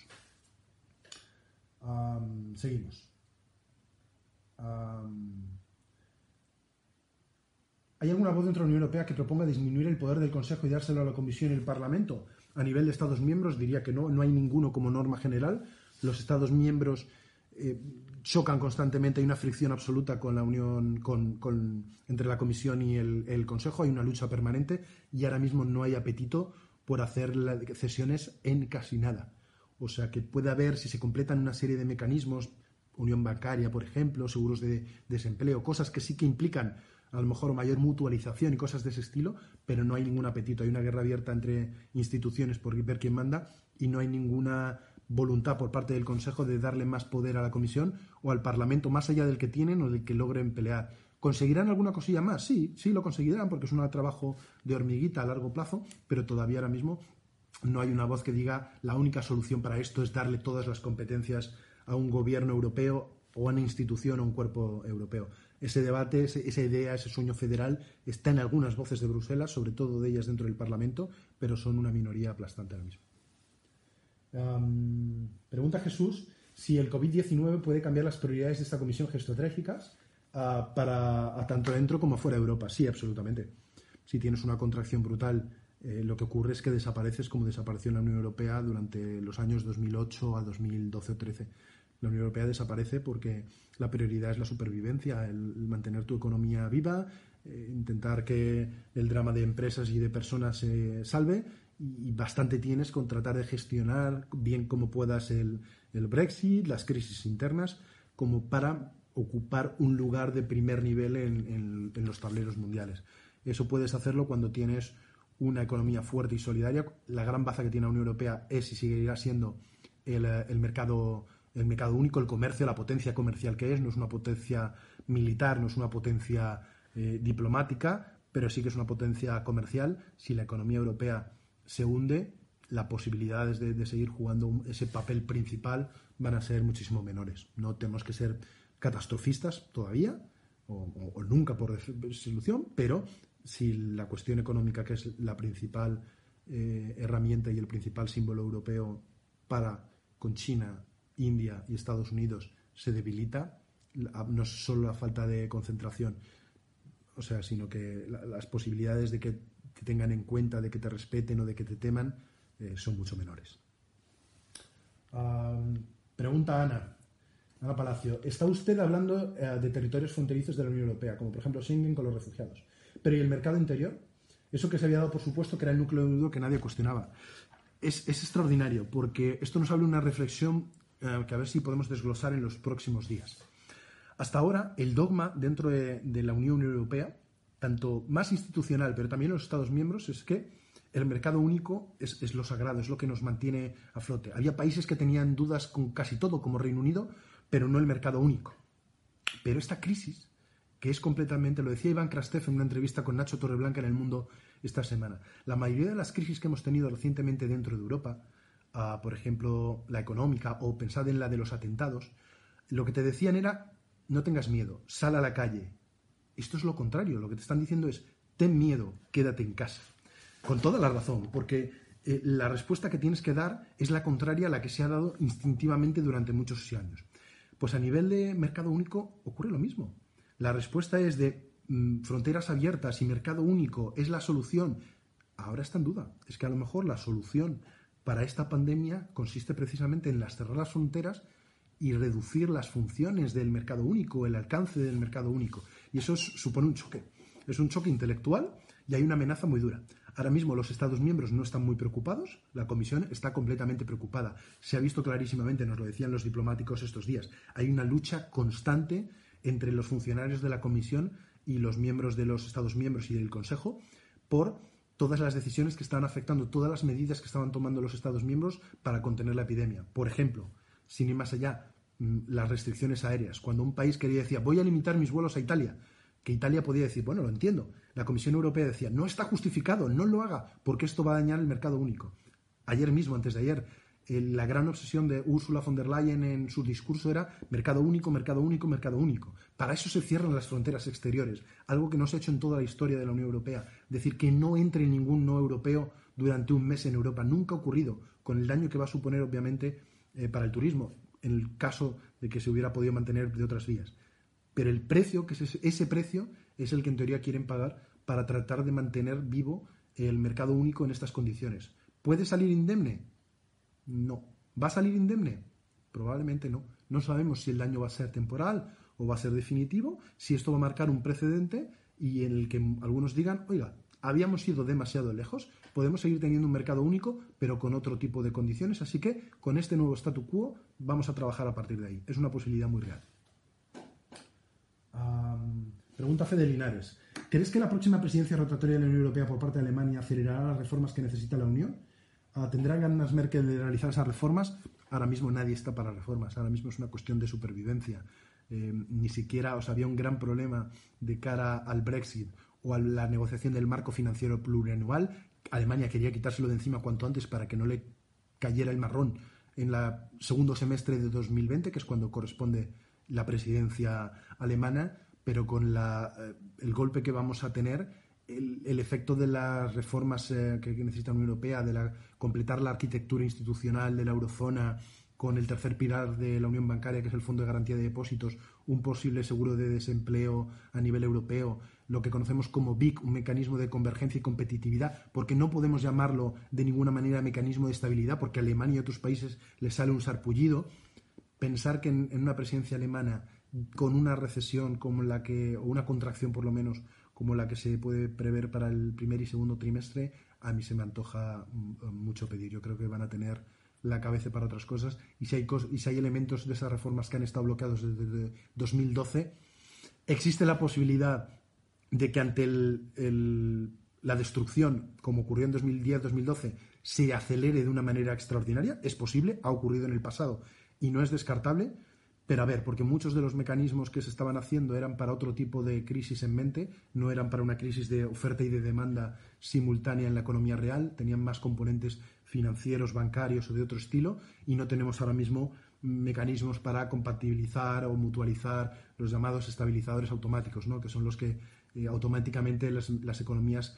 seguimos. ¿Hay alguna voz dentro de la Unión Europea que proponga disminuir el poder del Consejo y dárselo a la Comisión y el Parlamento? A nivel de Estados miembros diría que no, no hay ninguno como norma general los Estados miembros eh, chocan constantemente, hay una fricción absoluta con la unión, entre la Comisión y el, Consejo, hay una lucha permanente y ahora mismo no hay apetito por hacer cesiones en casi nada. O sea que puede haber, si se completan una serie de mecanismos, unión bancaria, por ejemplo, seguros de desempleo, cosas que sí que implican a lo mejor mayor mutualización y cosas de ese estilo, pero no hay ningún apetito. Hay una guerra abierta entre instituciones por ver quién manda y no hay ninguna voluntad por parte del Consejo de darle más poder a la Comisión o al Parlamento más allá del que tienen o del que logren pelear. ¿Conseguirán alguna cosilla más? Sí, sí lo conseguirán porque es un trabajo de hormiguita a largo plazo, pero todavía ahora mismo no hay una voz que diga la única solución para esto es darle todas las competencias a un gobierno europeo o a una institución o un cuerpo europeo. Ese debate, esa idea, ese sueño federal está en algunas voces de Bruselas, sobre todo de ellas dentro del Parlamento, pero son una minoría aplastante ahora mismo pregunta Jesús si el COVID-19 puede cambiar las prioridades de esta comisión geoestratégicas uh, para tanto dentro como fuera de Europa. Sí, absolutamente. Si tienes una contracción brutal, eh, lo que ocurre es que desapareces como desapareció en la Unión Europea durante los años 2008 a 2012 o 13. La Unión Europea desaparece porque la prioridad es la supervivencia, el, mantener tu economía viva, eh, intentar que el drama de empresas y de personas se salve y bastante tienes con tratar de gestionar bien como puedas el, Brexit, las crisis internas, como para ocupar un lugar de primer nivel en, los tableros mundiales. Eso puedes hacerlo cuando tienes una economía fuerte y solidaria. La gran baza que tiene la Unión Europea es y seguirá siendo el, mercado, el mercado único, el comercio, la potencia comercial que es. No es una potencia militar, no es una potencia eh, diplomática, pero sí que es una potencia comercial. Si la economía europea se hunde, las posibilidades de, seguir jugando ese papel principal van a ser muchísimo menores. No tenemos que ser catastrofistas todavía, o, nunca por solución, pero si la cuestión económica, que es la principal eh, herramienta y el principal símbolo europeo para con China, India y Estados Unidos, se debilita, no solo la falta de concentración, o sea, sino que las posibilidades de que te tengan en cuenta, de que te respeten o de que te teman, eh, son mucho menores. pregunta Ana. Ana Palacio. Está usted hablando eh, de territorios fronterizos de la Unión Europea, como por ejemplo Schengen con los refugiados. Pero ¿y el mercado interior? Eso que se había dado por supuesto que era el núcleo de que nadie cuestionaba. Es, extraordinario porque esto nos habla de una reflexión eh, que a ver si podemos desglosar en los próximos días. Hasta ahora, el dogma dentro de la Unión Europea tanto más institucional, pero también los Estados miembros, es que el mercado único es, lo sagrado, es lo que nos mantiene a flote. Había países que tenían dudas con casi todo, como Reino Unido, pero no el mercado único. Pero esta crisis, que es completamente, lo decía Iván Krastev en una entrevista con Nacho Torreblanca en El Mundo esta semana, la mayoría de las crisis que hemos tenido recientemente dentro de Europa, ah, por ejemplo, la económica o pensad en la de los atentados, lo que te decían era, no tengas miedo, sal a la calle, esto es lo contrario, lo que te están diciendo es, ten miedo, quédate en casa. Con toda la razón, porque eh, la respuesta que tienes que dar es la contraria a la que se ha dado instintivamente durante muchos años. Pues a nivel de mercado único ocurre lo mismo. La respuesta es de mm, fronteras abiertas y mercado único es la solución. Ahora está en duda. Es que a lo mejor la solución para esta pandemia consiste precisamente en las cerrar las fronteras y reducir las funciones del mercado único, el alcance del mercado único. Y eso supone un choque. Es un choque intelectual y hay una amenaza muy dura. Ahora mismo los Estados miembros no están muy preocupados, la Comisión está completamente preocupada. Se ha visto clarísimamente, nos lo decían los diplomáticos estos días, hay una lucha constante entre los funcionarios de la Comisión y los miembros de los Estados miembros y del Consejo por todas las decisiones que están afectando, todas las medidas que estaban tomando los Estados miembros para contener la epidemia. Por ejemplo, sin ir más allá, las restricciones aéreas. Cuando un país quería decir, voy a limitar mis vuelos a Italia, que Italia podía decir, bueno, lo entiendo. La Comisión Europea decía, no está justificado, no lo haga, porque esto va a dañar el mercado único. Ayer mismo, antes de ayer, la gran obsesión de Ursula von der Leyen en su discurso era mercado único, mercado único, mercado único. Para eso se cierran las fronteras exteriores, algo que no se ha hecho en toda la historia de la Unión Europea. Decir que no entre ningún no europeo durante un mes en Europa. Nunca ha ocurrido, con el daño que va a suponer, obviamente, eh, para el turismo, en el caso de que se hubiera podido mantener de otras vías. Pero el precio, que es ese precio, es el que en teoría quieren pagar para tratar de mantener vivo el mercado único en estas condiciones. ¿Puede salir indemne? No. ¿Va a salir indemne? Probablemente no. No sabemos si el daño va a ser temporal o va a ser definitivo, si esto va a marcar un precedente y en el que algunos digan, oiga, habíamos ido demasiado lejos, podemos seguir teniendo un mercado único, pero con otro tipo de condiciones, así que con este nuevo statu quo vamos a trabajar a partir de ahí. Es una posibilidad muy real. pregunta Fede Linares. ¿Crees que la próxima presidencia rotatoria de la Unión Europea por parte de Alemania acelerará las reformas que necesita la Unión? ¿Tendrán ganas Merkel de realizar esas reformas? Ahora mismo nadie está para reformas, ahora mismo es una cuestión de supervivencia. Eh, ni siquiera os había un gran problema de cara al Brexit o a la negociación del marco financiero plurianual. Alemania quería quitárselo de encima cuanto antes para que no le cayera el marrón en el segundo semestre de 2020, que es cuando corresponde la presidencia alemana, pero con eh, el golpe que vamos a tener el, efecto de las reformas eh, que, necesita la Unión Europea, de la, completar la arquitectura institucional de la eurozona con el tercer pilar de la Unión Bancaria, que es el Fondo de Garantía de Depósitos, un posible seguro de desempleo a nivel europeo, lo que conocemos como BIC, un mecanismo de convergencia y competitividad, porque no podemos llamarlo de ninguna manera mecanismo de estabilidad, porque a Alemania y otros países les sale un sarpullido. Pensar que en, en una presidencia alemana, con una recesión como la que, o una contracción por lo menos, como la que se puede prever para el primer y segundo trimestre, a mí se me antoja mm, mucho pedir. Yo creo que van a tener la cabeza para otras cosas y si hay, y si hay elementos de esas reformas que han estado bloqueados desde 2012, existe la posibilidad de que ante la destrucción, como ocurrió en 2010-2012, se acelere de una manera extraordinaria. Es posible, ha ocurrido en el pasado y no es descartable pero a ver, porque muchos de los mecanismos que se estaban haciendo eran para otro tipo de crisis en mente, no eran para una crisis de oferta y de demanda simultánea en la economía real, tenían más componentes financieros, bancarios o de otro estilo, y no tenemos ahora mismo mecanismos para compatibilizar o mutualizar los llamados estabilizadores automáticos, ¿no? que son los que eh, automáticamente las, economías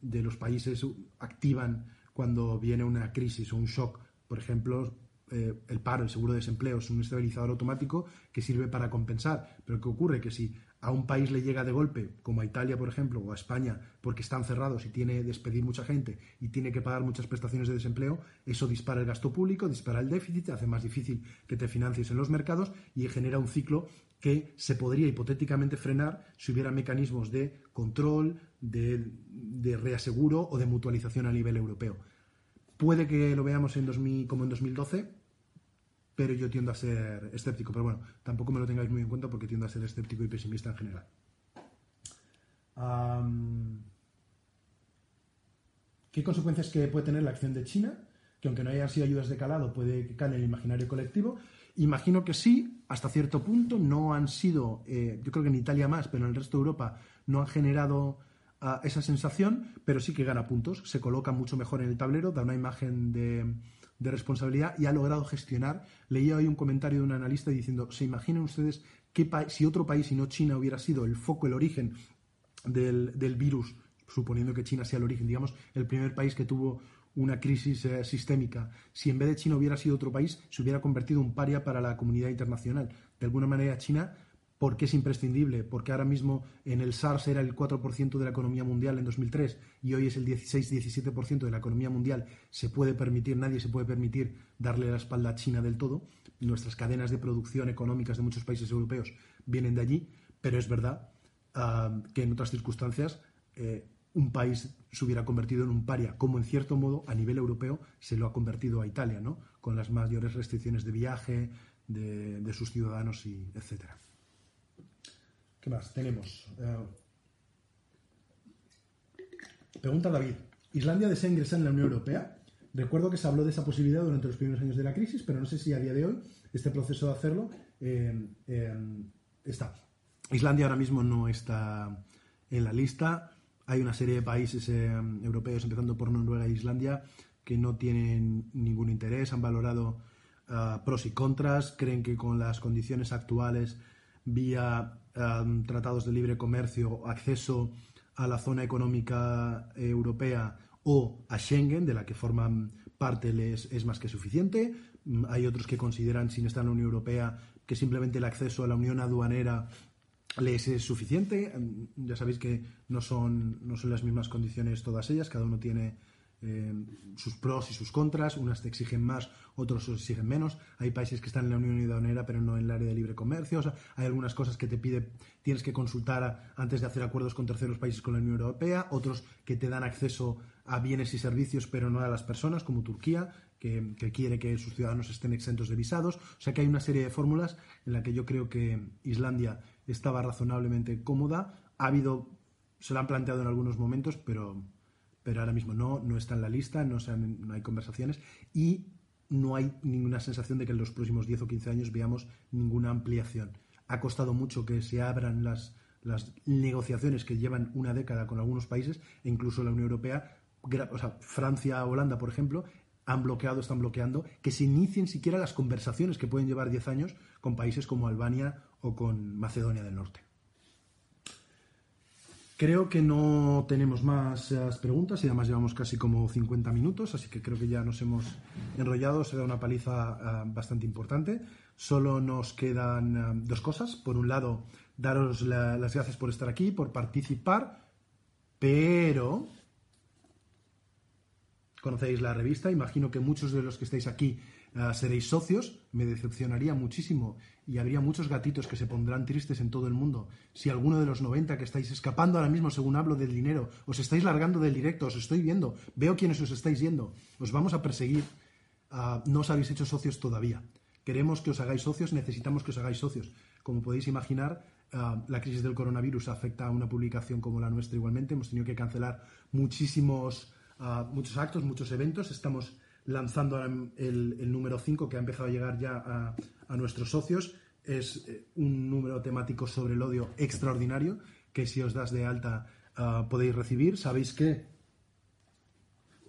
de los países activan cuando viene una crisis o un shock. Por ejemplo, eh, el paro, el seguro de desempleo, es un estabilizador automático que sirve para compensar. Pero ¿qué ocurre? Que si a un país le llega de golpe, como a Italia, por ejemplo, o a España, porque están cerrados y tiene que despedir mucha gente y tiene que pagar muchas prestaciones de desempleo, eso dispara el gasto público, dispara el déficit, hace más difícil que te financies en los mercados y genera un ciclo que se podría hipotéticamente frenar si hubiera mecanismos de control, de, reaseguro o de mutualización a nivel europeo. Puede que lo veamos en 2000, como en 2012, pero yo tiendo a ser escéptico. Pero bueno, tampoco me lo tengáis muy en cuenta porque tiendo a ser escéptico y pesimista en general. ¿Qué consecuencias que puede tener la acción de China? Que aunque no hayan sido ayudas de calado, puede que en el imaginario colectivo. Imagino que sí, hasta cierto punto. No han sido, eh, yo creo que en Italia más, pero en el resto de Europa no han generado esa sensación, pero sí que gana puntos, se coloca mucho mejor en el tablero, da una imagen de, responsabilidad y ha logrado gestionar. Leía hoy un comentario de un analista diciendo, ¿se imaginan ustedes qué si otro país y no China hubiera sido el foco, el origen del, virus, suponiendo que China sea el origen, digamos, el primer país que tuvo una crisis eh, sistémica, si en vez de China hubiera sido otro país, se hubiera convertido en paria para la comunidad internacional. De alguna manera China porque es imprescindible, porque ahora mismo en el SARS era el 4% de la economía mundial en 2003 y hoy es el 16-17% de la economía mundial, se puede permitir, nadie se puede permitir darle la espalda a China del todo. Nuestras cadenas de producción económicas de muchos países europeos vienen de allí, pero es verdad ah, que en otras circunstancias eh, un país se hubiera convertido en un paria, como en cierto modo a nivel europeo se lo ha convertido a Italia, ¿no? con las mayores restricciones de viaje de, sus ciudadanos, y etcétera. ¿Qué más? Tenemos. Eh, pregunta David. ¿Islandia desea ingresar en la Unión Europea? Recuerdo que se habló de esa posibilidad durante los primeros años de la crisis, pero no sé si a día de hoy este proceso de hacerlo eh, eh, está. Islandia ahora mismo no está en la lista. Hay una serie de países europeos, empezando por Noruega e Islandia, que no tienen ningún interés, han valorado ah, pros y contras, creen que con las condiciones actuales, vía tratados de libre comercio, acceso a la zona económica europea o a Schengen, de la que forman parte, les es más que suficiente. Mm, hay otros que consideran, sin estar en la Unión Europea, que simplemente el acceso a la Unión Aduanera les es suficiente. Mm, ya sabéis que no son, no son las mismas condiciones todas ellas, cada uno tiene eh, sus pros y sus contras, unas te exigen más, otros te exigen menos. Hay países que están en la Unión Aduanera pero no en el área de libre comercio. hay algunas cosas que te pide, tienes que consultar antes de hacer acuerdos con terceros países con la Unión Europea, otros que te dan acceso a bienes y servicios pero no a las personas, como Turquía, que, que, quiere que sus ciudadanos estén exentos de visados. O sea que hay una serie de fórmulas en la que yo creo que Islandia estaba razonablemente cómoda. Ha habido, se lo han planteado en algunos momentos, pero, pero ahora mismo no, no está en la lista, no, no hay conversaciones y no hay ninguna sensación de que en los próximos 10 o 15 años veamos ninguna ampliación. Ha costado mucho que se abran las, las negociaciones que llevan una década con algunos países e incluso la Unión Europea, o sea, Francia, Holanda, por ejemplo, han bloqueado, están bloqueando, que se inicien siquiera las conversaciones que pueden llevar 10 años con países como Albania o con Macedonia del Norte. Creo que no tenemos más eh, preguntas y además llevamos casi como 50 minutos, así que creo que ya nos hemos enrollado. Se da una paliza eh, bastante importante. Solo nos quedan eh, dos cosas. Por un lado, daros las gracias por estar aquí, por participar, pero conocéis la revista, imagino que muchos de los que estáis aquí uh, seréis socios, me decepcionaría muchísimo y habría muchos gatitos que se pondrán tristes en todo el mundo si alguno de los 90 que estáis escapando ahora mismo según hablo del dinero, os estáis largando del directo, os estoy viendo, veo quiénes os estáis yendo, os vamos a perseguir, uh, no os habéis hecho socios todavía. Queremos que os hagáis socios, necesitamos que os hagáis socios. Como podéis imaginar, uh, la crisis del coronavirus afecta a una publicación como la nuestra igualmente. Hemos tenido que cancelar muchísimos muchos actos, muchos eventos. Estamos lanzando el, número 5 que ha empezado a llegar ya a, nuestros socios. Es eh, un número temático sobre el odio extraordinario que si os das de alta ah, podéis recibir. Sabéis que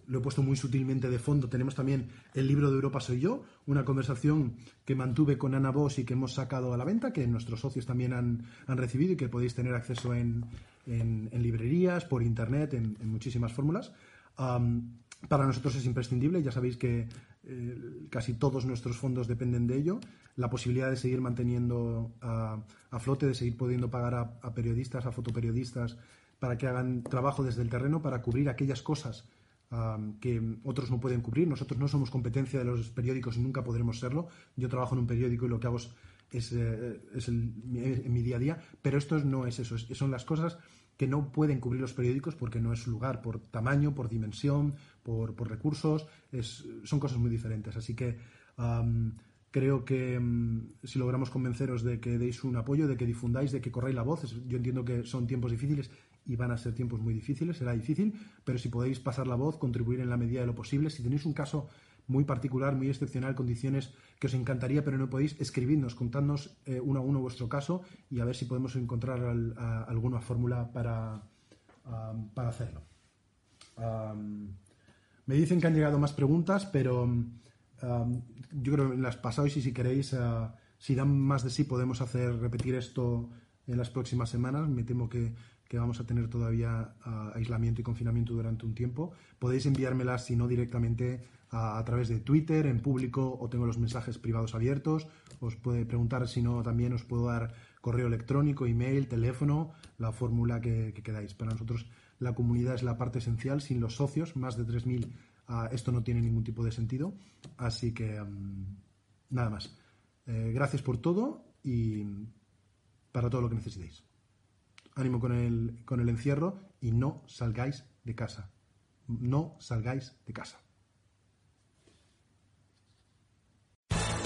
lo he puesto muy sutilmente de fondo. Tenemos también el libro de Europa Soy Yo, una conversación que mantuve con Ana Bosch y que hemos sacado a la venta, que nuestros socios también han, recibido y que podéis tener acceso en, librerías, por internet, en muchísimas fórmulas para nosotros es imprescindible, ya sabéis que eh, casi todos nuestros fondos dependen de ello. La posibilidad de seguir manteniendo a, flote, de seguir pudiendo pagar a, periodistas, a fotoperiodistas, para que hagan trabajo desde el terreno, para cubrir aquellas cosas que otros no pueden cubrir. Nosotros no somos competencia de los periódicos y nunca podremos serlo. Yo trabajo en un periódico y lo que hago es, eh, en mi día a día, pero esto no es eso, son las cosas que no pueden cubrir los periódicos porque no es su lugar, por tamaño, por dimensión, por, recursos, son cosas muy diferentes. Así que creo que si logramos convenceros de que deis un apoyo, de que difundáis, de que corráis la voz, yo entiendo que son tiempos difíciles y van a ser tiempos muy difíciles, será difícil, pero si podéis pasar la voz, contribuir en la medida de lo posible, si tenéis un caso muy particular, muy excepcional, condiciones que os encantaría, pero no podéis, escribidnos, contadnos eh, uno a uno vuestro caso y a ver si podemos encontrar alguna fórmula para, para hacerlo. me dicen que han llegado más preguntas, pero yo creo que las pasáis y si queréis, uh, si dan más de sí, podemos hacer repetir esto en las próximas semanas. Me temo que, que vamos a tener todavía uh, aislamiento y confinamiento durante un tiempo. Podéis enviármelas, si no directamente, a, través de Twitter, en público, o tengo los mensajes privados abiertos. Os puede preguntar si no, también os puedo dar correo electrónico, email, teléfono, la fórmula que, queráis. Para nosotros la comunidad es la parte esencial. Sin los socios, más de 3.000, uh, esto no tiene ningún tipo de sentido. Así que nada más. Eh, gracias por todo y para todo lo que necesitéis. Ánimo con el, con el encierro y no salgáis de casa. No salgáis de casa.